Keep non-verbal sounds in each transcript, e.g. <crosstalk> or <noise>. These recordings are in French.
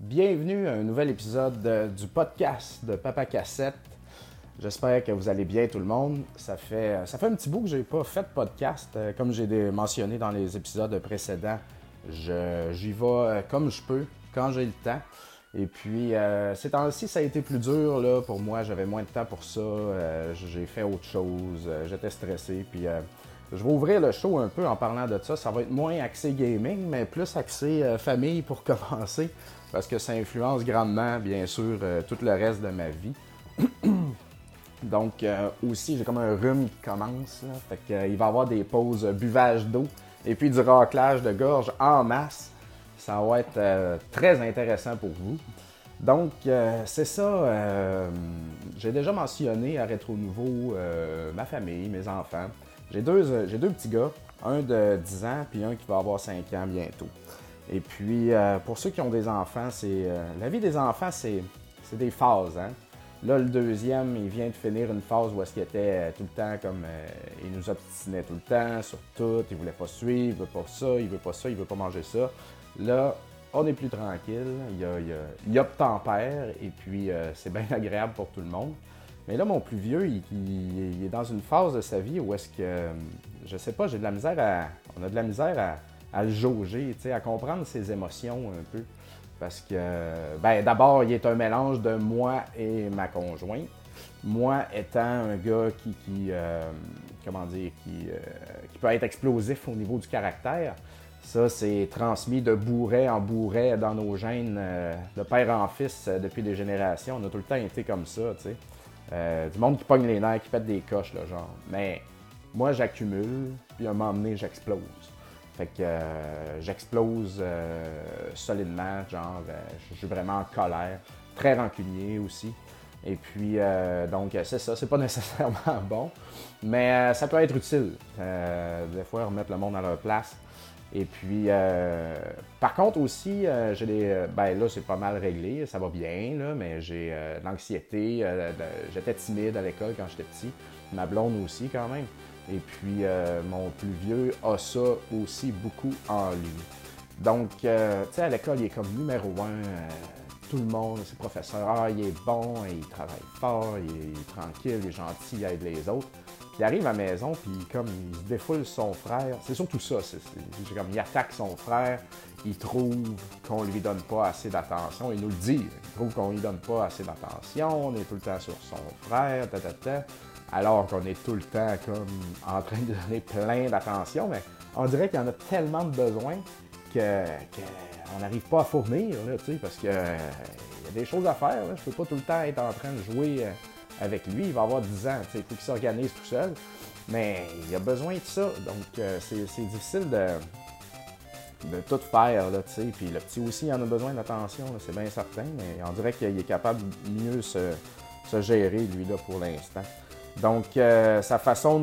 Bienvenue à un nouvel épisode de- du podcast de Papa Cassette. J'espère que vous allez bien tout le monde. Ça fait, un petit bout que j'ai pas fait de podcast. Euh, Comme j'ai mentionné dans les épisodes précédents, j'y vais euh, comme je peux, quand j'ai le temps. Et puis, euh, ces temps-ci, ça a été plus dur là, pour moi. J'avais moins de temps pour ça. Euh, j'ai fait autre chose. J'étais stressé. Puis, je vais ouvrir le show un peu en parlant de ça. Ça va être moins axé gaming, mais plus axé famille pour <laughs> commencer. Parce que ça influence grandement, bien sûr, tout le reste de ma vie. <clears throat> Donc, aussi, j'ai comme un rhume qui commence. là. Fait que, euh, il va y avoir des pauses buvage d'eau et puis du raclage de gorge en masse. Ça va être euh, très intéressant pour vous. Donc, euh, c'est ça. euh, j'ai déjà mentionné à Rétro Nouveau ma famille, mes enfants. J'ai deux, j'ai deux petits gars, un de 10 ans puis un qui va avoir 5 ans bientôt. Et puis, pour ceux qui ont des enfants, c'est la vie des enfants, c'est c'est des phases. Hein? Là, le deuxième, il vient de finir une phase où est-ce qu'il était euh, tout le temps comme... euh, il nous obstinait tout le temps sur tout, il voulait pas suivre, il veut pas ça, il veut pas ça, il veut pas manger ça. Là, on est plus tranquille, il a, il a, il y a tempère et puis euh, c'est bien <laughs> agréable pour tout le monde. Mais là, mon plus vieux, il, est dans une phase de sa vie où est-ce que, je sais pas, j'ai de la misère à... On a de la misère à, à le jauger, à comprendre ses émotions un peu. Parce que, ben, d'abord, il est un mélange de moi et ma conjointe. Moi étant un gars qui, qui, euh, comment dire, qui, euh, qui peut être explosif au niveau du caractère. Ça, c'est transmis de bourret en bourret dans nos gènes, euh, de père en fils depuis des générations. On a tout le temps été comme ça, tu sais. Du monde qui pogne les nerfs, qui pète des coches, là, genre. Mais moi, j'accumule, puis à un moment donné, j'explose. Fait que euh, j'explose euh, solidement, genre, euh, je suis vraiment en colère, très rancunier aussi. Et puis, donc, c'est ça, c'est pas <laughs> nécessairement bon, mais ça peut être utile. Des fois, remettre le monde à leur place. Et puis, par contre aussi, j'ai des. Ben là, c'est pas mal réglé, ça va bien, là, mais j'ai l'anxiété. j'étais timide à l'école quand j'étais petit. Ma blonde aussi, quand même. Et puis, euh, mon plus vieux a ça aussi beaucoup en lui. Donc, euh, tu sais, à l'école, il est comme numéro un. euh, tout le monde, ses professeurs, ah, il est bon, il travaille fort, il est, il est tranquille, il est gentil, il aide les autres. Puis il arrive à la maison, puis comme il se défoule son frère, c'est surtout ça, c'est comme il attaque son frère, il trouve qu'on lui donne pas assez d'attention, il nous le dit, il trouve qu'on lui donne pas assez d'attention, on est tout le temps sur son frère, ta, ta, ta, alors qu'on est tout le temps comme en train de donner plein d'attention, mais on dirait qu'il y en a tellement de besoins que, que on n'arrive pas à fournir, là, parce que euh, il y a des choses à faire. Là. Je peux pas tout le temps être en train de jouer euh, avec lui. Il va avoir 10 ans, il faut qu'il s'organise tout seul. Mais il a besoin de ça. Donc, euh, c'est difficile de, de tout faire, là. Puis le petit aussi, il en a besoin d'attention, c'est bien certain. Mais on dirait qu'il est capable de mieux se, se gérer, lui, là, pour l'instant. Donc, euh, sa façon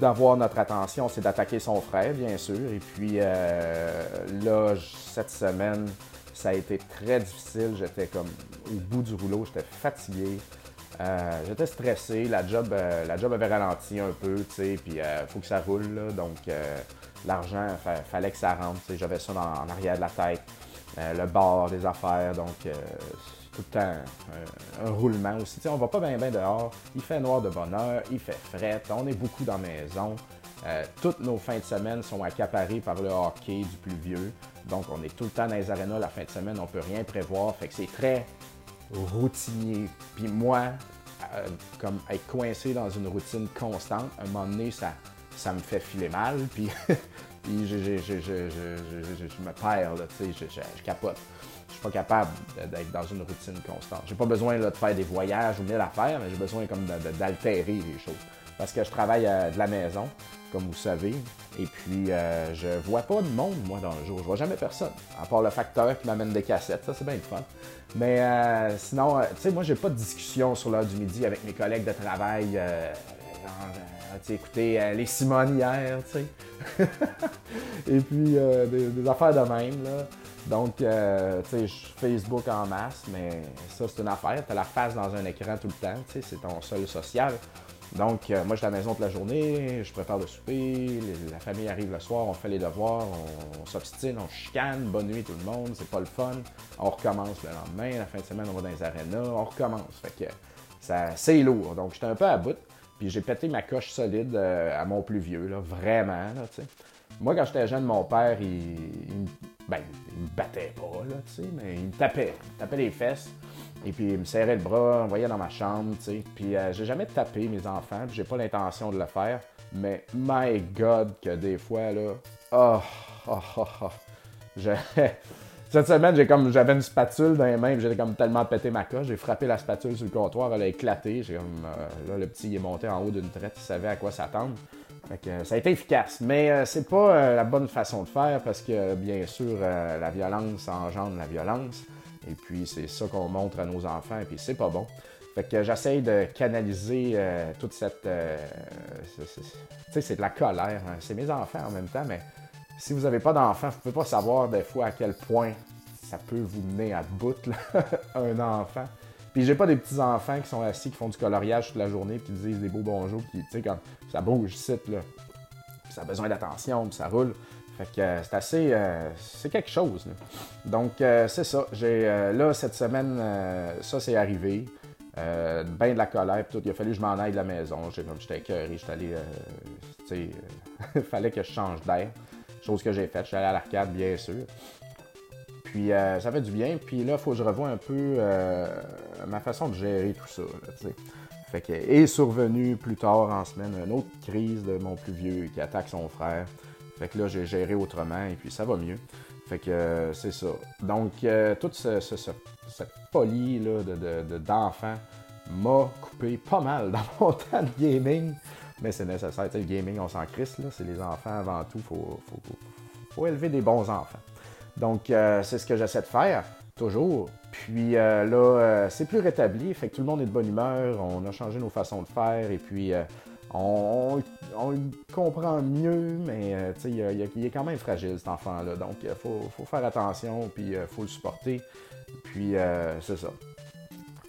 d'avoir notre attention, c'est d'attaquer son frère, bien sûr. Et puis, euh, là, cette semaine, ça a été très difficile. J'étais comme au bout du rouleau, j'étais fatigué. Euh, j'étais stressé, la job, la job avait ralenti un peu, tu sais, puis il faut que ça roule, là. donc l'argent, fa- fallait que ça rentre, j'avais ça en arrière de la tête, le bar des affaires, donc tout le temps euh, un roulement aussi, tu sais, on va pas bien bien dehors, il fait noir de bonne heure, il fait fret, on est beaucoup dans la maison, Euh, toutes nos fins de semaine sont accaparées par le hockey du plus vieux, donc on est tout le temps dans les arénas la fin de semaine, on peut rien prévoir, fait que c'est très routinier. Puis moi, euh, comme être coincé dans une routine constante, à un moment donné, ça, me fait filer mal, puis, je, me perds, là, je, je capote. Je suis pas capable d'être dans une routine constante. J'ai pas besoin là, de faire des voyages ou mille affaires, mais j'ai besoin comme d'altérer les choses. Parce que je travaille euh, de la maison, comme vous savez, et puis euh, je vois pas de monde, moi, dans le jour. Je vois jamais personne, à part le facteur qui m'amène des cassettes. Ça, c'est bien le fun. Mais euh, sinon, euh, tu sais, moi, j'ai pas de discussion sur l'heure du midi avec mes collègues de travail. euh, écoutez, les Simone hier, tu sais. <laughs> Et puis, des, des affaires de même, là. Donc, euh, tu sais, Facebook en masse, mais ça, c'est une affaire. Tu as la face dans un écran tout le temps, tu sais, c'est ton seul social. Donc, euh, moi, je suis à la maison toute la journée, je prépare le souper, la famille arrive le soir, on fait les devoirs, on, s'obstine, on chicane, bonne nuit tout le monde, c'est pas le fun. On recommence le lendemain, la fin de semaine, on va dans les arénas, on recommence. Fait que ça, c'est lourd. Donc, j'étais un peu à bout, puis j'ai pété ma coche solide euh, à mon plus vieux, là, vraiment, là, tu sais. Moi, quand j'étais jeune, mon père, il, ben, il me battait pas, là, tu sais, mais il me tapait. Il me tapait les fesses. Et puis, il me serrait le bras, envoyait dans ma chambre, tu sais. Puis, euh, j'ai jamais tapé mes enfants, puis j'ai pas l'intention de le faire. Mais, my God, que des fois, là, oh, oh, oh, oh. <laughs> Cette semaine, j'ai comme, j'avais une spatule dans les mains, j'étais comme tellement pété ma coche. J'ai frappé la spatule sur le comptoir, elle a éclaté. J'ai comme, euh, là, le petit est monté en haut d'une traite, il savait à quoi s'attendre. Euh, ça a été efficace, mais euh, c'est pas euh, la bonne façon de faire parce que bien sûr la violence engendre la violence et puis c'est ça qu'on montre à nos enfants et puis c'est pas bon. Fait que j'essaye de canaliser toute cette tu sais c'est de la colère, hein. c'est mes enfants en même temps mais si vous n'avez pas d'enfants, vous pouvez pas savoir des fois à quel point ça peut vous mener à bout <laughs> un enfant. Puis j'ai pas des petits enfants qui sont assis, qui font du coloriage toute la journée, puis qui disent des beaux bonjours, puis tu sais, quand ça bouge, site, là. ça a besoin d'attention, puis ça roule. Fait que euh, c'est assez. Euh, c'est quelque chose. Là. Donc, euh, c'est ça. J'ai, là, cette semaine, ça, c'est arrivé. ben de la colère, puis tout. Il a fallu que je m'en aille de la maison. J'ai, j'étais écœuré. J'étais allé. <laughs> tu sais, <laughs> fallait que je change d'air. Chose que j'ai faite. J'étais allé à l'arcade, bien sûr. Puis euh, ça fait du bien. Puis là, il faut que je revoie un peu euh, ma façon de gérer tout ça. fait que, est survenu plus tard en semaine une autre crise de mon plus vieux qui attaque son frère. Fait que là, j'ai géré autrement et puis ça va mieux. Fait que euh, c'est ça. Donc, toute cette folie là, d'enfant de, m'a coupé pas mal dans mon <laughs> temps de gaming. Mais c'est nécessaire. le gaming, on s'en crisse. C'est les enfants avant tout. Il faut, faut élever des bons enfants. Donc, euh, c'est ce que j'essaie de faire, toujours. Puis euh, là, euh, c'est plus rétabli, fait que tout le monde est de bonne humeur, on a changé nos façons de faire, et puis on, le comprend mieux, mais il, est quand même fragile, cet enfant-là. Donc, il faut, faire attention, puis il faut le supporter. Puis, c'est ça.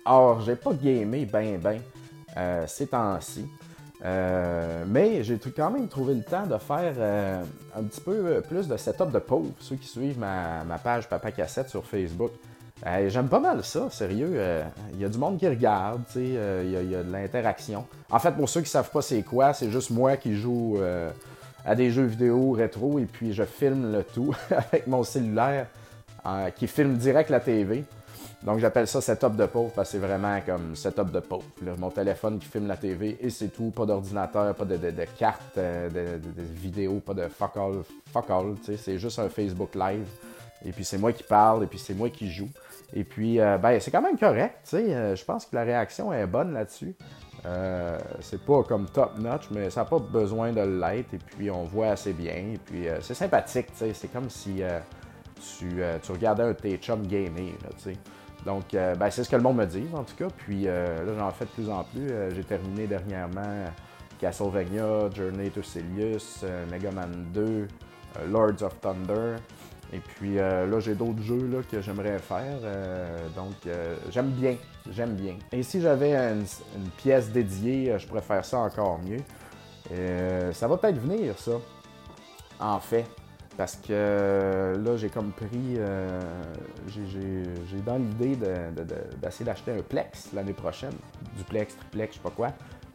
Or, j'ai pas gamé ben ben ces temps-ci. Euh, mais j'ai quand même trouvé le temps de faire euh, un petit peu plus de setup de pauvres, ceux qui suivent ma, page Papa Cassette sur Facebook. Euh, j'aime pas mal ça, sérieux. Il y a du monde qui regarde, il y, a de l'interaction. En fait, pour ceux qui savent pas c'est quoi, c'est juste moi qui joue à des jeux vidéo rétro et puis je filme le tout <laughs> avec mon cellulaire qui filme direct la TV. Donc j'appelle ça setup de pauvre parce que c'est vraiment comme setup de pauvre. mon téléphone qui filme la TV et c'est tout, pas d'ordinateur, pas de, de, de carte, euh, de, de, pas de fuck all, fuck all c'est juste un Facebook live. Et puis c'est moi qui parle et puis c'est moi qui joue. Et puis euh, ben c'est quand même correct, euh, je pense que la réaction est bonne là-dessus. c'est pas comme top notch, mais ça n'a pas besoin de l'être. Et puis on voit assez bien. Et puis c'est sympathique, tu sais. C'est comme si tu, regardais un t chum gamer, tu sais. Donc, euh, ben, c'est ce que le monde me dit, en tout cas. Puis euh, là, j'en fais de plus en plus. Euh, j'ai terminé dernièrement Castlevania, Journey to Silius, Mega Man 2, Lords of Thunder. Et puis là, j'ai d'autres jeux que j'aimerais faire. donc, j'aime bien. J'aime bien. Et si j'avais une, une, pièce dédiée, je pourrais faire ça encore mieux. ça va peut-être venir, ça. En fait. Parce que là, j'ai comme pris. Euh, j'ai dans l'idée d'essayer d'acheter un Plex l'année prochaine. Duplex, triplex, je sais pas quoi.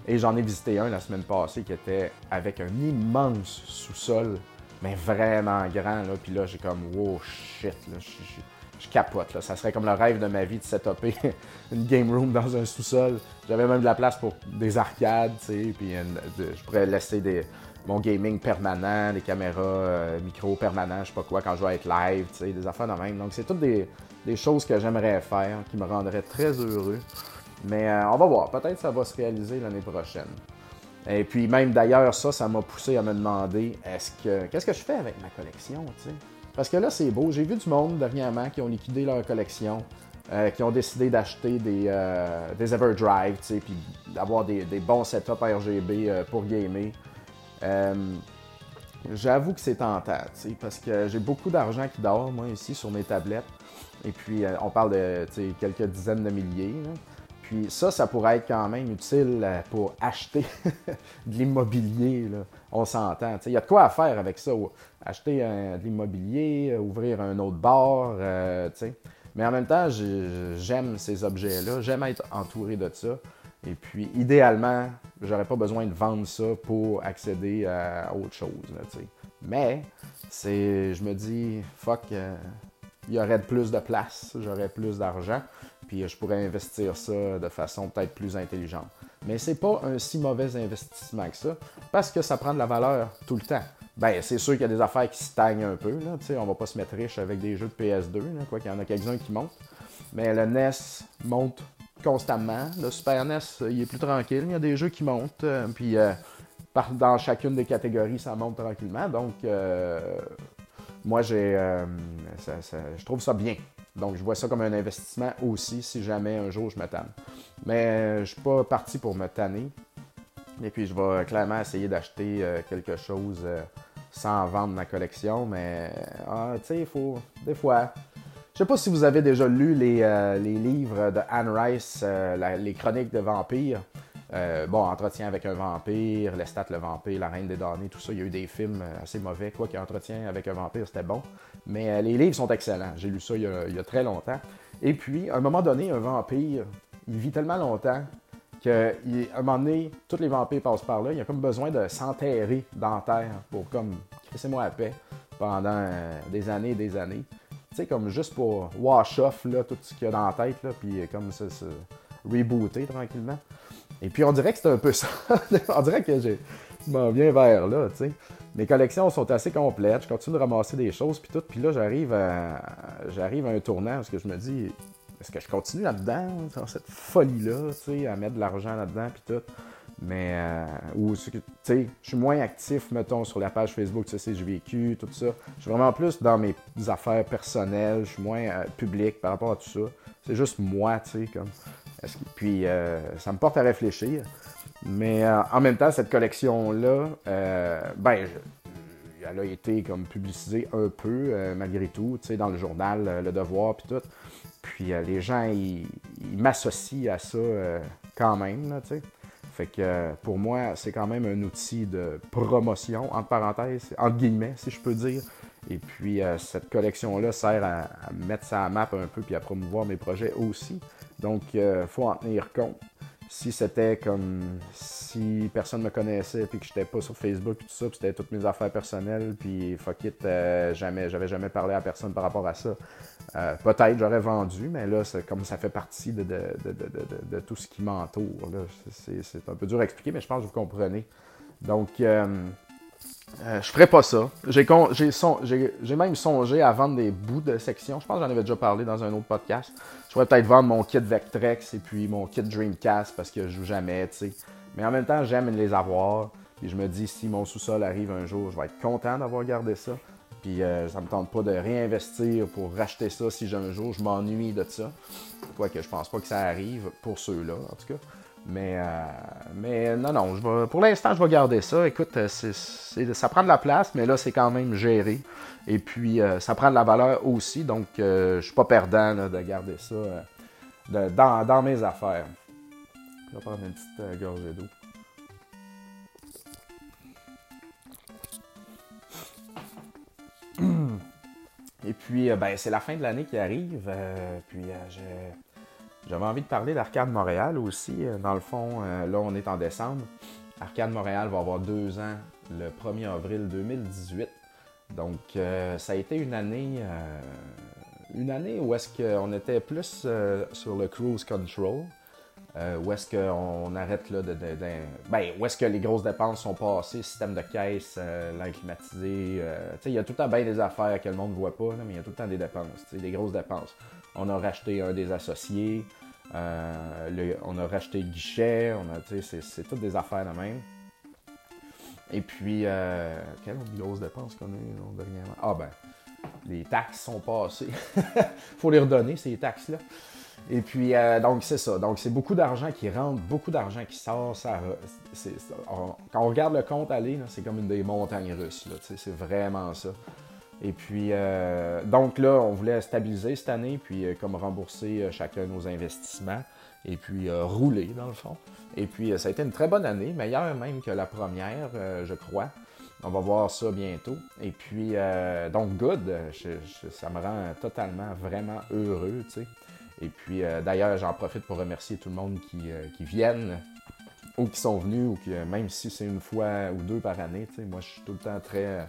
Et j'en ai visité un la semaine passée qui était avec un immense sous-sol, mais vraiment grand. Là. Puis là, j'ai comme, wow, shit. Là, je capote. Là. Ça serait comme le rêve de ma vie de setuper <laughs> une game room dans un sous-sol. J'avais même de la place pour des arcades, tu sais, puis je pourrais laisser des, mon gaming permanent, des caméras, euh, micro permanent, je sais pas quoi, quand je vais être live, tu des affaires de même. Donc, c'est toutes des, choses que j'aimerais faire, qui me rendraient très heureux. Mais euh, on va voir, peut-être ça va se réaliser l'année prochaine. Et puis même d'ailleurs, ça, ça m'a poussé à me demander est-ce que qu'est-ce que je fais avec ma collection, tu sais? Parce que là, c'est beau. J'ai vu du monde dernièrement qui ont liquidé leur collection, euh, qui ont décidé d'acheter des, Everdrive, tu sais, puis d'avoir des, bons setups RGB pour gamer. Euh, j'avoue que c'est tentant, parce que j'ai beaucoup d'argent qui dort, moi, ici, sur mes tablettes. Et puis, euh, on parle de quelques dizaines de milliers. Puis ça, ça pourrait être quand même utile euh, pour acheter <laughs> de l'immobilier. On s'entend. Il y a de quoi à faire avec ça. Acheter de l'immobilier, ouvrir un autre bar. euh. Mais en même temps, j'ai- j'aime ces objets-là. J'aime être entouré de ça. Et puis, idéalement, j'aurais pas besoin de vendre ça pour accéder à autre chose. Mais, c'est, je me dis, fuck, euh, il y aurait plus de place, j'aurais plus d'argent, puis je pourrais investir ça de façon peut-être plus intelligente. Mais c'est pas un si mauvais investissement que ça, parce que ça prend de la valeur tout le temps. Ben, c'est sûr qu'il y a des affaires qui stagnent un peu, là, on va pas se mettre riche avec des jeux de PS2, là, quoi qu'il y en a quelques-uns qui montent. Mais le NES monte constamment. Le Super NES, euh, il est plus tranquille. Il y a des jeux qui montent. euh, puis euh, dans chacune des catégories, ça monte tranquillement. Donc, moi, j'ai, je trouve ça bien. Donc, je vois ça comme un investissement aussi si jamais un jour je me tanne. Mais je suis pas parti pour me tanner. Et puis, je vais clairement essayer d'acheter quelque chose sans vendre ma collection. Mais, ah, tu sais, il faut. Des fois. Je sais pas si vous avez déjà lu les, euh, livres de Anne Rice, euh, les chroniques de vampires. Euh, bon, Entretien avec un vampire, Lestat le vampire, La Reine des damnés, tout ça. Il y a eu des films assez mauvais. Quoi qu'Entretien avec un vampire, c'était bon. Mais les livres sont excellents. J'ai lu ça il y, a, très longtemps. Et puis, à un moment donné, un vampire, il vit tellement longtemps qu'à un moment donné, tous les vampires passent par là. Il a comme besoin de s'enterrer dans terre pour comme crisser-moi la paix pendant des années et des années. Tu sais, comme juste pour wash off là, tout ce qu'il y a dans la tête, là, puis comme ça, se rebooter tranquillement. Et puis on dirait que c'est un peu <laughs> ça. on dirait que je m'en viens vers là, tu sais. Mes collections sont assez complètes, je continue de ramasser des choses, puis tout. Puis là, j'arrive à, j'arrive à un tournant parce que je me dis, est-ce que je continue là-dedans, dans cette folie-là, tu sais, à mettre de l'argent là-dedans, puis tout. Mais, euh, ou, tu sais, je suis moins actif, mettons, sur la page Facebook, tu sais, j'ai vécu, tout ça. Je suis vraiment plus dans mes affaires personnelles, je suis moins euh, public par rapport à tout ça. C'est juste moi, tu sais, comme. puis, euh, ça me porte à réfléchir. Mais euh, en même temps, cette collection-là, ben, elle a été comme publicisée un peu, malgré tout, tu sais, dans le journal Le Devoir, puis tout. Puis les gens, ils, m'associent à ça quand même, tu sais. Fait que euh, pour moi, c'est quand même un outil de promotion, entre parenthèses, entre guillemets, si je peux dire. Et puis euh, cette collection-là sert à, mettre ça à map un peu puis à promouvoir mes projets aussi. Donc, il faut en tenir compte. Si c'était comme si personne me connaissait puis que j'étais pas sur Facebook et tout ça, puis c'était toutes mes affaires personnelles, puis fuck it, euh, jamais, j'avais jamais parlé à personne par rapport à ça. Euh, Peut-être j'aurais vendu, mais là, comme ça fait partie de, de, de, de, tout ce qui m'entoure. c'est un peu dur à expliquer, mais je pense que vous comprenez. Donc, euh, euh, je ferais pas ça. J'ai même songé à vendre des bouts de section. Je pense que j'en avais déjà parlé dans un autre podcast. Je pourrais peut-être vendre mon kit Vectrex et puis mon kit Dreamcast parce que je joue jamais, tu sais. Mais en même temps, j'aime les avoir. Puis je me dis, si mon sous-sol arrive un jour, je vais être content d'avoir gardé ça. Puis euh, ça me tente pas de réinvestir pour racheter ça si un jour je m'ennuie de ça. Quoique je pense pas que ça arrive pour ceux-là, en tout cas. Mais, euh, mais non, non, je vais, pour l'instant, je vais garder ça. Écoute, euh, ça prend de la place, mais là, c'est quand même géré. Et puis, euh, ça prend de la valeur aussi, donc je suis pas perdant de garder ça dans, mes affaires. Je vais prendre une petite gorgée d'eau. Et puis, ben, c'est la fin de l'année qui arrive. puis, je- j'avais envie de parler d'Arcade Montréal aussi. Euh, Dans le fond, euh, là, on est en décembre. Arcade Montréal va avoir deux ans le 1er avril 2018. Donc, euh, ça a été une année, une année où est-ce qu'on était plus sur le cruise control. Où est-ce qu'on arrête là de, de- ben, où est-ce que les grosses dépenses sont passées, système de caisse, l'air climatisé, euh, tu sais, il y a tout le temps bien des affaires que le monde ne voit pas, mais il y a tout le temps des dépenses, des grosses dépenses. On a racheté un des associés, euh, on a racheté le guichet, c'est, toutes des affaires de même. Et puis, euh, quelle grosse dépense qu'on a eu là, dernièrement? Ah ben, les taxes sont passées. <laughs> faut les redonner, ces taxes-là. Et puis, donc, c'est ça. Donc, c'est beaucoup d'argent qui rentre, beaucoup d'argent qui sort. Ça, quand on regarde le compte aller, c'est comme une des montagnes russes. C'est vraiment ça. Et puis, donc là, on voulait stabiliser cette année, puis comme rembourser chacun nos investissements, et puis rouler, dans le fond. Et puis, ça a été une très bonne année, meilleure même que la première, je crois. On va voir ça bientôt. Et puis, euh, donc, good, ça me rend totalement, vraiment heureux, tu sais. Et puis, euh, d'ailleurs, j'en profite pour remercier tout le monde qui, euh, qui viennent ou qui sont venus, ou qui, même si c'est une fois ou deux par année, tu sais, moi, je suis tout le temps très,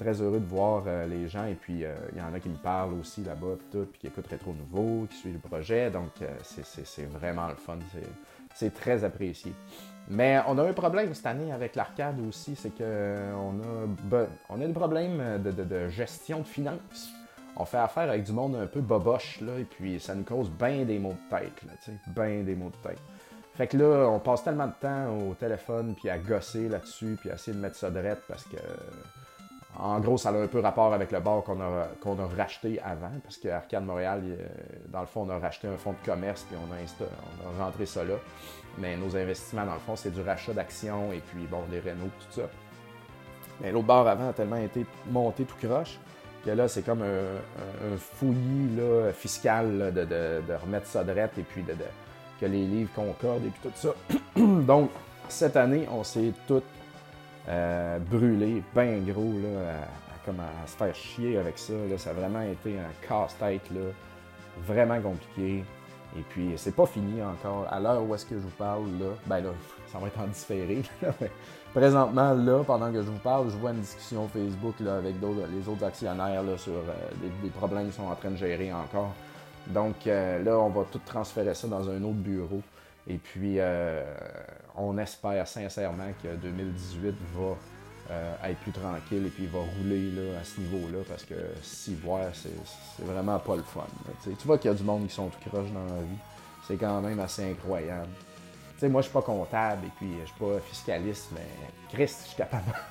très heureux de voir les gens. Et puis, il y en a qui me parlent aussi là-bas, tout, puis qui écoutent Rétro Nouveau, qui suivent le projet. Donc, c'est vraiment le fun. C'est très apprécié. Mais on a un problème cette année avec l'arcade aussi, c'est qu'on a, on a des problèmes de, gestion de finances. On fait affaire avec du monde un peu boboche, là, et puis ça nous cause bien des maux de tête, là, tu sais, bien des maux de tête. Fait que là, on passe tellement de temps au téléphone, puis à gosser là-dessus, puis à essayer de mettre ça de parce que en gros, ça a un peu rapport avec le bar qu'on a, racheté avant, parce qu'Arcade Montréal, dans le fond, on a racheté un fonds de commerce, puis on a, rentré ça là. Mais nos investissements, dans le fond, c'est du rachat d'actions et puis, bon, des Renault, tout ça. Mais l'autre bar avant a tellement été monté tout croche que là, c'est comme un, fouillis fiscal de, remettre ça de et puis de, que les livres concordent et puis tout ça. <clears throat> Donc, cette année, on s'est tout euh, brûlé, bien gros, là, à, se faire chier avec ça. Ça a vraiment été un casse-tête, vraiment compliqué. Et puis, c'est pas fini encore. À l'heure où est-ce que je vous parle, là, ben là, ça va être en différé. <laughs> Présentement, là, pendant que je vous parle, je vois une discussion Facebook là, avec les autres actionnaires sur euh, des, problèmes qu'ils sont en train de gérer encore. Donc euh, là, on va tout transférer ça dans un autre bureau. Et puis, euh, on espère sincèrement que 2018 va être plus tranquille et puis va rouler là, à ce niveau-là parce que si voir, c'est vraiment pas le fun. Tu vois qu'il y a du monde qui sont tout croche dans la vie. C'est quand même assez incroyable. moi, je suis pas comptable et puis je suis pas fiscaliste, mais Christ, je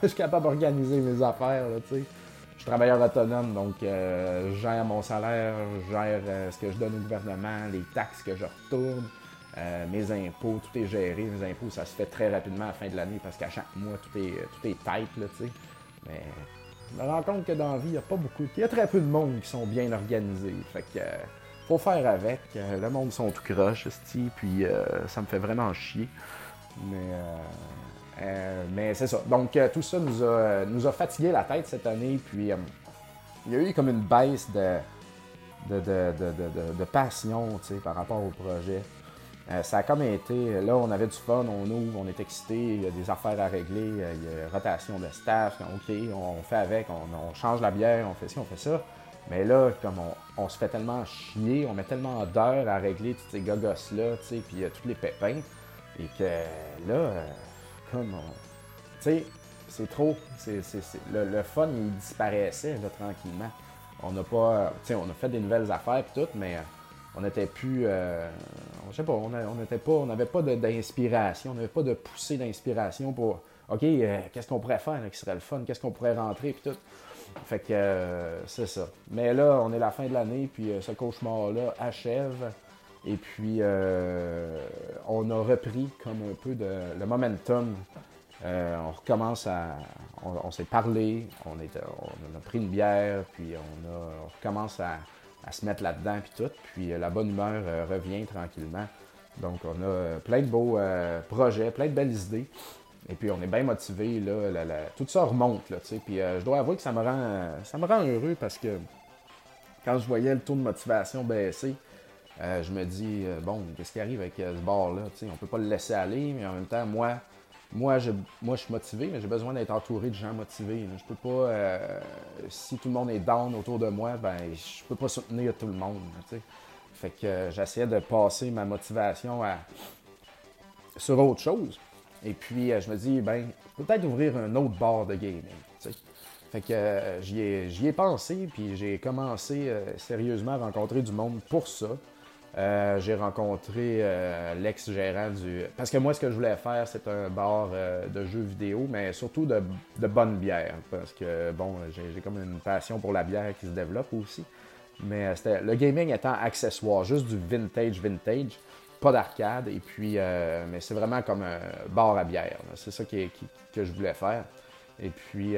suis capable, <laughs> d'organiser mes affaires. Je suis travailleur autonome, donc euh, je gère mon salaire, je gère euh, ce que je donne au gouvernement, les taxes que je retourne. Euh, mes impôts, tout est géré. Mes impôts, ça se fait très rapidement à la fin de l'année parce qu'à chaque mois, tout est, tout est tight, là, tu sais. Mais je me rends compte que dans la vie, il n'y a pas beaucoup. Il y a très peu de monde qui sont bien organisés. Fait que euh, faut faire avec. Euh, le monde sont tout croche, puis ça me fait vraiment chier. Mais, c'est ça. Donc tout ça nous a, nous a fatigué la tête cette année. Puis il y a eu comme une baisse de, de, de, de passion par rapport au projet. Euh, ça a comme été, là, on avait du fun, on ouvre, on est excité, il y a des affaires à régler, euh, il y a rotation de staff, OK, on, fait avec, on, change la bière, on fait ci, on fait ça. Mais là, comme on, se fait tellement chier, on met tellement d'heures à régler tous ces gogos-là, tu sais, puis il y a tous les pépins, et que là, euh, comme Tu sais, c'est trop. le, fun, il disparaissait, là, tranquillement. On n'a pas. Tu sais, on a fait des nouvelles affaires, puis tout, mais on n'était plus. Euh, sais pas, on n'avait pas, on d'inspiration, on n'avait pas de poussée d'inspiration pour OK, euh, qu'est-ce qu'on pourrait faire qui serait le fun, qu'est-ce qu'on pourrait rentrer, puis tout. Fait que euh, c'est ça. Mais là, on est la fin de l'année, puis ce cauchemar-là achève. Et puis, on a repris comme un peu de le momentum. on recommence à. On, s'est parlé, on, on a pris une bière, puis on, a, on recommence à à se mettre là-dedans, puis tout. Puis euh, la bonne humeur euh, revient tranquillement. Donc, on a euh, plein de beaux projets, plein de belles idées. Et puis, on est bien motivé. Là, tout ça remonte. Là, puis, je dois avouer que ça me, rend, ça me rend heureux parce que quand je voyais le taux de motivation baisser, je me dis, bon, qu'est-ce qui arrive avec ce bar-là? On peut pas le laisser aller, mais en même temps, moi, moi, je, moi, je suis motivé, mais j'ai besoin d'être entouré de gens motivés. Je peux pas. Euh, si tout le monde est down autour de moi, ben je peux pas soutenir tout le monde. Fait que euh, j'essayais de passer ma motivation à, sur autre chose. Et puis euh, je me dis, ben, peut-être ouvrir un autre bar de gaming. Fait que j'y ai, ai, pensé, puis j'ai commencé sérieusement à rencontrer du monde pour ça. Euh, j'ai rencontré euh, l'ex-gérant du. Parce que moi, ce que je voulais faire, c'est un bar euh, de jeux vidéo, mais surtout de, bonne bière. Parce que, bon, j'ai comme une passion pour la bière qui se développe aussi. Mais le gaming étant accessoire, juste du vintage, vintage, pas d'arcade. Et puis, mais c'est vraiment comme un bar à bière. C'est ça que je voulais faire. Et puis,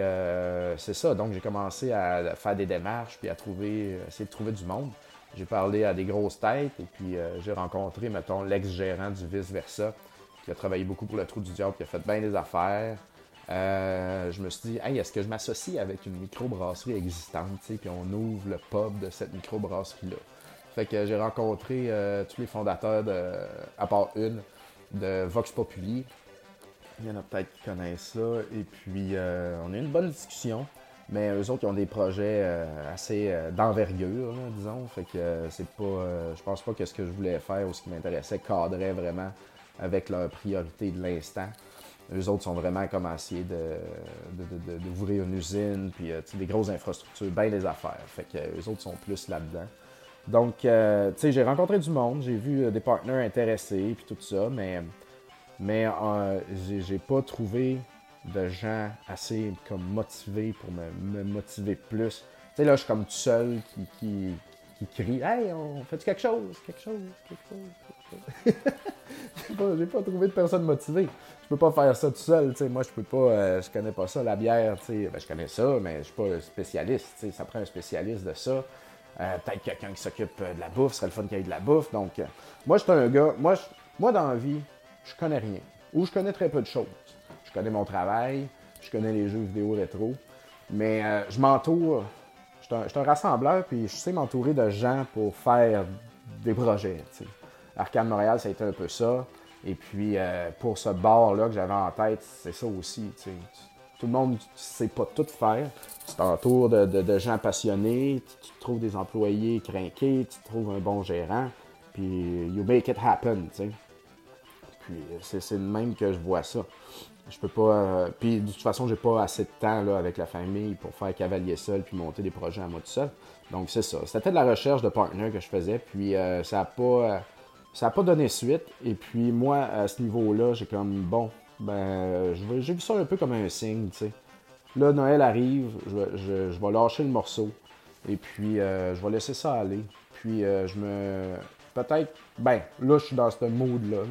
c'est ça. Donc, j'ai commencé à faire des démarches, puis à trouver, essayer de trouver du monde. J'ai parlé à des grosses têtes, et puis j'ai rencontré, mettons, l'ex-gérant du vice-versa, qui a travaillé beaucoup pour le Trou du Diable, qui a fait bien des affaires. Euh, je me suis dit, hey, est-ce que je m'associe avec une microbrasserie existante, puis on ouvre le pub de cette microbrasserie-là? Fait que j'ai rencontré euh, tous les fondateurs, de, à part une, de Vox Populi. Il y en a peut-être qui connaissent ça. Et puis, euh, on a eu une bonne discussion. Mais eux autres, ils ont des projets assez d'envergure, disons. Fait que c'est pas. je pense pas que ce que je voulais faire ou ce qui m'intéressait cadrait vraiment avec leurs priorités de l'instant. Eux autres sont vraiment comme à d'ouvrir une usine, puis euh, des grosses infrastructures, bien des affaires. Fait que eux autres sont plus là-dedans. Donc, euh, tu sais, j'ai rencontré du monde, j'ai vu euh, des partenaires intéressés, puis tout ça, mais, mais j'ai pas trouvé de gens assez comme motivés pour me, motiver plus. Tu sais, là, je suis comme tout seul qui, qui, crie Hey, on fait quelque chose, quelque chose, quelque chose, quelque chose. <laughs> j'ai pas, trouvé de personne motivée. Je peux pas faire ça tout seul, Moi, je peux pas, euh, je connais pas ça, la bière, Ben, je connais ça, mais je suis pas spécialiste, Ça prend un spécialiste de ça. Euh, peut-être quelqu'un qui s'occupe euh, de la bouffe, ce serait le fun qu'il y ait de la bouffe. Donc, moi, je suis un gars, moi, moi, dans la vie, je connais rien. Ou je connais très peu de choses. Je connais mon travail, je connais les jeux vidéo rétro, mais je m'entoure, je suis un, rassembleur, puis je sais m'entourer de gens pour faire des projets, Arcade Montréal, ça a été un peu ça. Et puis, euh, pour ce bar-là que j'avais en tête, c'est ça aussi. Tout le monde ne sait pas tout faire. Tu t'entoures de, gens passionnés, tu, trouves des employés craqués, tu trouves un bon gérant, puis you make it happen. Puis, c'est le même que je vois ça. Je peux pas. Euh, puis, de toute façon, j'ai pas assez de temps là, avec la famille pour faire cavalier seul puis monter des projets à moi tout seul. Donc, c'est ça. C'était de la recherche de partner que je faisais, puis euh, ça n'a pas ça n'a pas donné suite. Et puis moi, à ce niveau-là, j'ai comme bon, ben, j'ai vu ça un peu comme un signe, tu sais. Là, Noël arrive, je, vais lâcher le morceau. Et puis, euh, je vais laisser ça aller. Puis, euh, je me. Peut-être. Ben, là, je suis dans ce mood-là.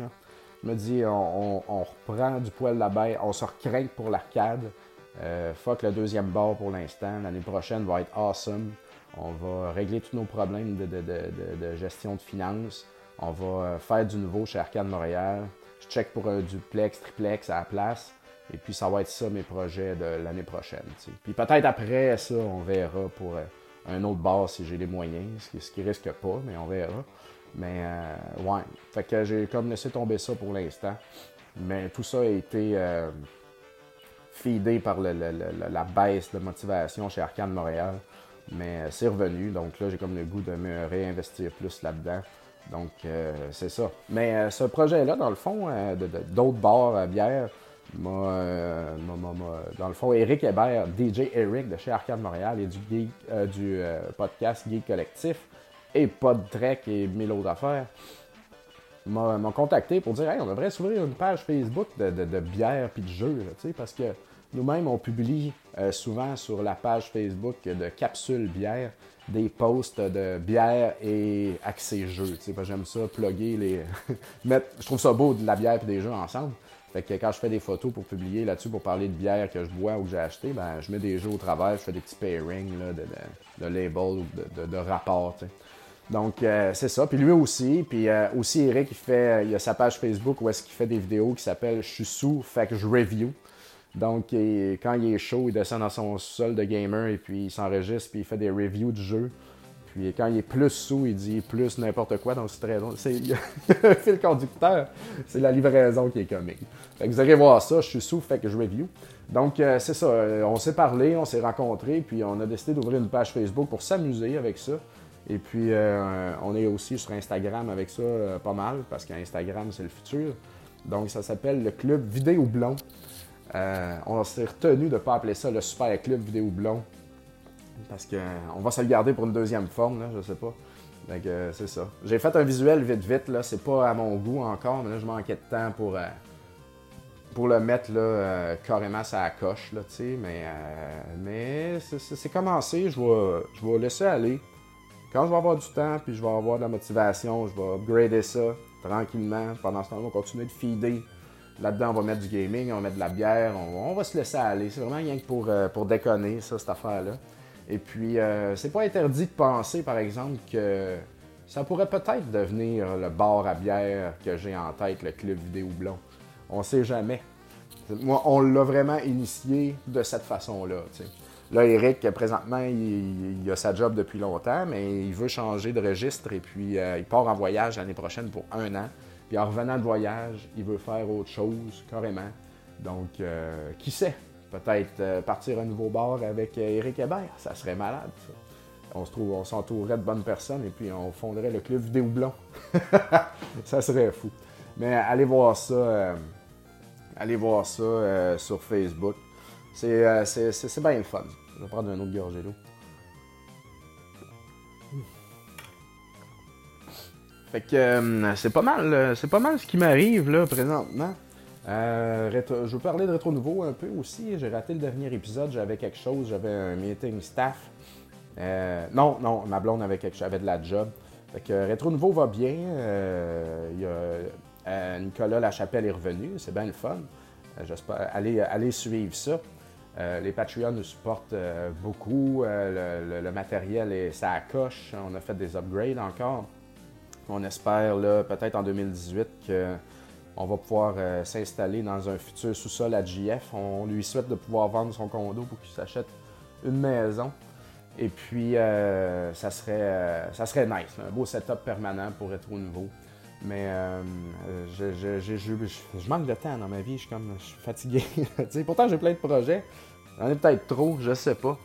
Je me dis, on, reprend du poil de bête, on se recrée pour l'arcade. Euh, fuck le deuxième bar pour l'instant. L'année prochaine va être awesome. On va régler tous nos problèmes de gestion de finances. On va euh, faire du nouveau chez Arcade Montréal. Je check pour un duplex, triplex à la place. Et puis, ça va être ça mes projets de l'année prochaine. Puis peut-être après ça, on verra pour euh, un autre bar si j'ai les moyens, ce qui, ce qui risque pas, mais on verra. Mais euh, ouais, fait que j'ai comme laissé tomber ça pour l'instant. Mais tout ça a été euh, feedé par la baisse de motivation chez Arcade Montréal. Mais c'est revenu, donc là j'ai comme le goût de me réinvestir plus là-dedans. Donc, euh, c'est ça. Mais euh, ce projet-là, dans le fond, euh, d'autres bars à bière, dans le fond, Eric Hébert, DJ Eric de chez Arcade Montréal et du, du podcast Geek Collectif et Podtrek et mille autres affaires, m'a contacté pour dire Hey, on devrait s'ouvrir une page Facebook de, bière puis de jeux, parce que nous-mêmes, on publie souvent sur la page Facebook de Capsule Bière des posts de bière et accès jeux. J'aime ça, plugger les. <laughs> mettre... Je trouve ça beau de la bière et des jeux ensemble. Fait que quand je fais des photos pour publier là-dessus, pour parler de bière que je bois ou que j'ai acheté, ben, je mets des jeux au travers, je fais des petits pairings de, de, de, labels ou de, de, rapports. Donc, euh, c'est ça. Puis lui aussi. Puis euh, aussi, Eric, il, fait, il a sa page Facebook où est-ce qu'il fait des vidéos qui s'appellent Je suis sous, fait que je review. Donc, quand il est chaud, il descend dans son sol de gamer et puis il s'enregistre puis il fait des reviews du jeu. Puis quand il est plus sous, il dit plus n'importe quoi, donc c'est très a <laughs> un fil conducteur, c'est la livraison qui est comique. Fait que vous allez voir ça, je suis sous, fait que je review. Donc euh, c'est ça, euh, on s'est parlé, on s'est rencontrés, puis on a décidé d'ouvrir une page Facebook pour s'amuser avec ça. Et puis euh, on est aussi sur Instagram avec ça pas mal, parce qu'Instagram c'est le futur. Donc ça s'appelle le Club Vidéo Blond. Euh, on s'est retenu de ne pas appeler ça le Super Club Vidéo Blond. Parce qu'on euh, va se le garder pour une deuxième forme, là, je sais pas. Donc, euh, c'est ça. J'ai fait un visuel vite vite, là. C'est pas à mon goût encore, mais là, je manquais de temps pour, pour le mettre là, carrément la coche, là, Mais, mais c'est commencé. Je vais, je vais laisser aller. Quand je vais avoir du temps, puis je vais avoir de la motivation, je vais upgrader ça tranquillement. Pendant ce temps, on va continuer de feeder. Là-dedans, on va mettre du gaming, on va mettre de la bière, on, va se laisser aller. C'est vraiment rien que pour, euh, pour déconner, ça, cette affaire-là. Et puis, euh, c'est pas interdit de penser, par exemple, que ça pourrait peut-être devenir le bar à bière que j'ai en tête, le club vidéo blond. On sait jamais. Moi, on l'a vraiment initié de cette façon-là. Là, Eric, présentement, il, a sa job depuis longtemps, mais il veut changer de registre et puis euh, il part en voyage l'année prochaine pour un an. Puis en revenant de voyage, il veut faire autre chose, carrément. Donc, euh, qui sait? Peut-être euh, partir à nouveau bar avec Eric Hébert. Ça serait malade. On se trouve, on s'entourerait de bonnes personnes et puis on fonderait le club vidéo blanc. <laughs> ça serait fou. Mais allez voir ça. allez voir ça sur Facebook. C'est, c'est bien le fun. Je vais prendre un autre gorgée. Fait que euh, c'est pas mal, euh, c'est pas mal ce qui m'arrive là présentement. Euh, je veux parler de Rétro Nouveau un peu aussi. J'ai raté le dernier épisode, j'avais quelque chose, j'avais un meeting staff. non, non, ma blonde avait quelque chose, de la job. Fait que Rétro Nouveau va bien. Y a, Nicolas Lachapelle est revenu, c'est bien le fun. J'espère aller, aller suivre ça. Euh, les Patreons nous supportent euh, beaucoup. Euh, le, matériel est ça coche. On a fait des upgrades encore. On espère peut-être en 2018 qu'on va pouvoir s'installer dans un futur sous-sol à JF. On lui souhaite de pouvoir vendre son condo pour qu'il s'achète une maison. Et puis, ça, serait, ça serait nice. Un beau setup permanent pour être au nouveau. Mais je, manque de temps dans ma vie, je suis comme je suis fatigué. <laughs> pourtant j'ai plein de projets. J'en ai peut-être trop, je sais pas.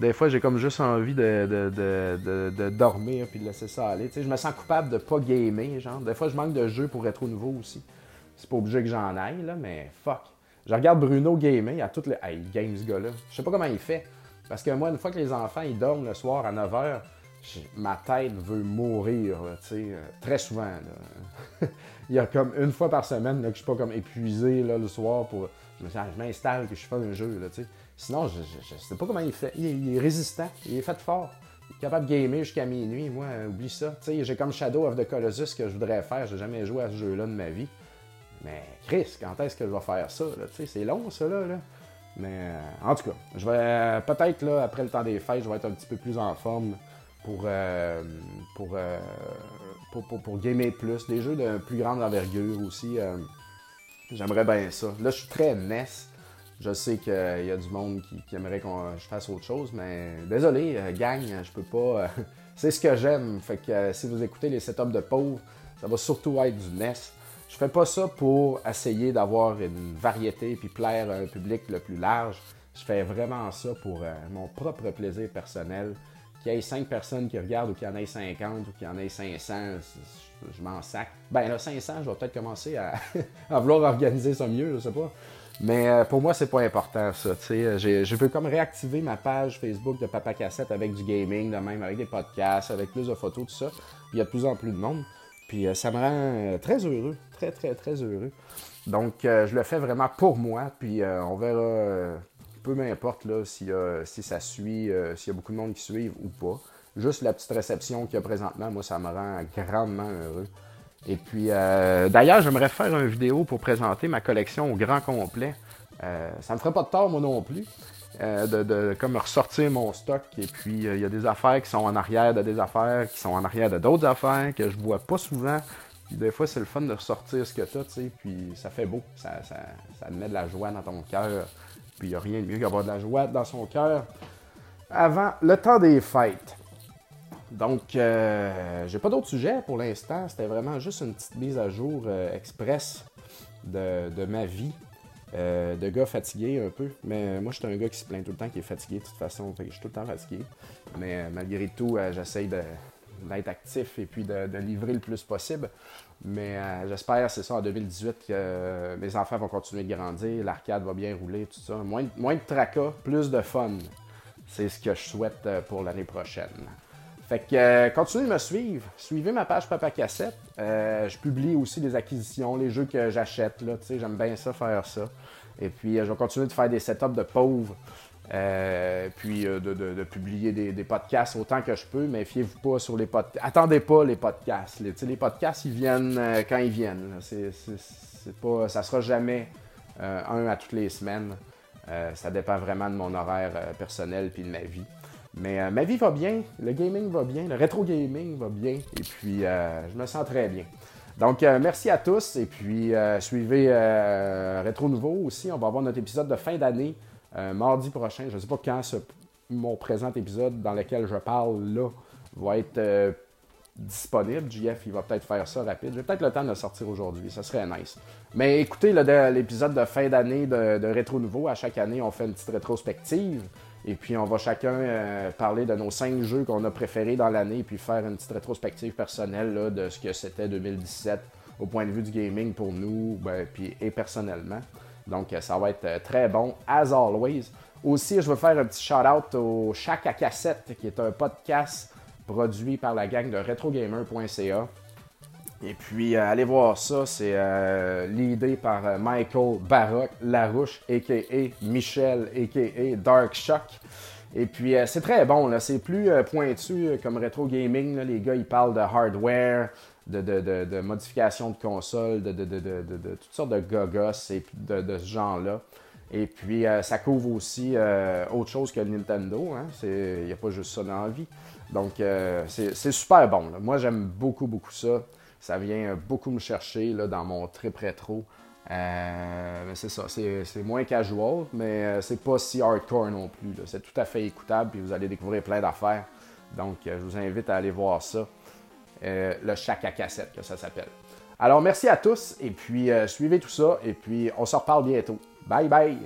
Des fois j'ai comme juste envie de, de, dormir puis de laisser ça aller. je me sens coupable de pas gamer, genre. Des fois je manque de jeux pour être au nouveau aussi. C'est pas obligé que j'en aille, là, mais fuck. Je regarde Bruno gamer, a toutes les. Hey, il ce gars-là. Je sais pas comment il fait. Parce que moi, une fois que les enfants ils dorment le soir à 9h, ma tête veut mourir, sais, euh, très souvent. <laughs> il y a comme une fois par semaine que je suis pas comme épuisé là, le soir pour. Je m'installe, que je fais un jeu, là. Sinon, je, ne sais pas comment il fait. Il, est résistant, il est fait fort. Il est capable de gamer jusqu'à minuit. Moi, oublie ça. J'ai comme Shadow of the Colossus que je voudrais faire. J'ai jamais joué à ce jeu-là de ma vie. Mais Chris, quand est-ce que je vais faire ça? C'est long, ça, là. Mais euh, en tout cas, je vais peut-être là, après le temps des fêtes, je vais être un petit peu plus en forme pour, euh, euh, pour, pour, pour, gamer plus. Des jeux de plus grande envergure aussi. J'aimerais bien ça. Là, je suis très NES. Je sais qu'il y a du monde qui, aimerait que je fasse autre chose, mais désolé, gang, je peux pas. <laughs> c'est ce que j'aime. Fait que si vous écoutez les setups de pauvres, ça va surtout être du NES. Je fais pas ça pour essayer d'avoir une variété puis plaire à un public le plus large. Je fais vraiment ça pour mon propre plaisir personnel qu'il y ait 5 personnes qui regardent ou qu'il y en ait 50 ou qu'il y en ait 500, je, m'en sac. Ben là, 500, je vais peut-être commencer <laughs> à, vouloir organiser ça mieux, je sais pas. Mais euh, pour moi, c'est pas important ça. Je veux comme réactiver ma page Facebook de Papa Cassette avec du gaming, de même avec des podcasts, avec plus de photos, tout ça. il y a de plus en plus de monde. Puis euh, ça me rend euh, très heureux, très très très heureux. Donc je le fais vraiment pour moi. Puis on verra peu m'importe là, si, si ça suit, euh, s'il y a beaucoup de monde qui suivent ou pas. Juste la petite réception qu'il y a présentement, moi, ça me rend grandement heureux. Et puis, euh, d'ailleurs, j'aimerais faire une vidéo pour présenter ma collection au grand complet. Euh, ça me ferait pas de tort, moi non plus, de, comme ressortir mon stock. Et puis, il y a des affaires qui sont en arrière de des affaires, qui sont en arrière de d'autres affaires que je vois pas souvent. Puis des fois, c'est le fun de ressortir ce que tu as, tu sais, puis ça fait beau. Ça, ça, ça met de la joie dans ton cœur. Puis il n'y a rien de mieux qu'avoir de la joie dans son cœur avant le temps des fêtes. Donc, euh, j'ai pas d'autres sujets pour l'instant. C'était vraiment juste une petite mise à jour euh, express de, ma vie. Euh, de gars fatigué un peu. Mais moi, je suis un gars qui se plaint tout le temps, qui est fatigué de toute façon. je suis tout le temps fatigué. Mais malgré tout, j'essaye d'être actif et puis de, livrer le plus possible. Mais euh, j'espère, c'est ça, en 2018, que euh, mes enfants vont continuer de grandir, l'arcade va bien rouler, tout ça. Moins, moins de tracas, plus de fun. C'est ce que je souhaite euh, pour l'année prochaine. Fait que continuez de me suivre. Suivez ma page Papa Cassette. je publie aussi des acquisitions, les jeux que j'achète. J'aime bien ça, faire ça. Et puis, je vais continuer de faire des setups de pauvres puis de, publier des, podcasts autant que je peux, mais fiez-vous pas sur les podcasts. Attendez pas les podcasts. Les, podcasts, ils viennent quand ils viennent. C'est, pas, ça sera jamais un à toutes les semaines. ça dépend vraiment de mon horaire personnel puis de ma vie. Mais ma vie va bien, le gaming va bien, le rétro gaming va bien, et puis je me sens très bien. Donc, euh, merci à tous. Et puis, euh, suivez euh, Rétro Nouveau aussi. On va avoir notre épisode de fin d'année mardi prochain. Je ne sais pas quand mon présent épisode dans lequel je parle là va être disponible. JF, il va peut-être faire ça rapide. J'ai peut-être le temps de le sortir aujourd'hui. Ça serait nice. Mais écoutez l'épisode de fin d'année de, Rétro Nouveau. À chaque année, on fait une petite rétrospective. Et puis, on va chacun euh, parler de nos cinq jeux qu'on a préférés dans l'année, puis faire une petite rétrospective personnelle de ce que c'était 2017 au point de vue du gaming pour nous ben, puis, et personnellement. Donc, euh, ça va être euh, très bon, as always. Aussi, je veux faire un petit shout-out au Chac à cassette, qui est un podcast produit par la gang de retrogamer.ca. Et puis, euh, allez voir ça. C'est l'idée par Michael Baroque Larouche, a.k.a. Michel, a.k.a. Dark Shock. Et puis, c'est très bon. C'est plus pointu comme rétro gaming. Les gars, ils parlent de hardware, de, de, de, modification de console, de, toutes sortes de gogos et de, ce genre-là. Et puis, ça couvre aussi autre chose que le Nintendo. Hein. Il n'y a pas juste ça dans la vie. Donc, c'est super bon. Moi, j'aime beaucoup, beaucoup ça. Ça vient beaucoup me chercher là, dans mon trip rétro. Euh, c'est ça, c'est moins casual, mais euh, c'est pas si hardcore non plus. C'est tout à fait écoutable, puis vous allez découvrir plein d'affaires. Donc, euh, je vous invite à aller voir ça. Euh, le chac à cassette que ça s'appelle. Alors merci à tous et puis euh, suivez tout ça et puis on se reparle bientôt. Bye bye!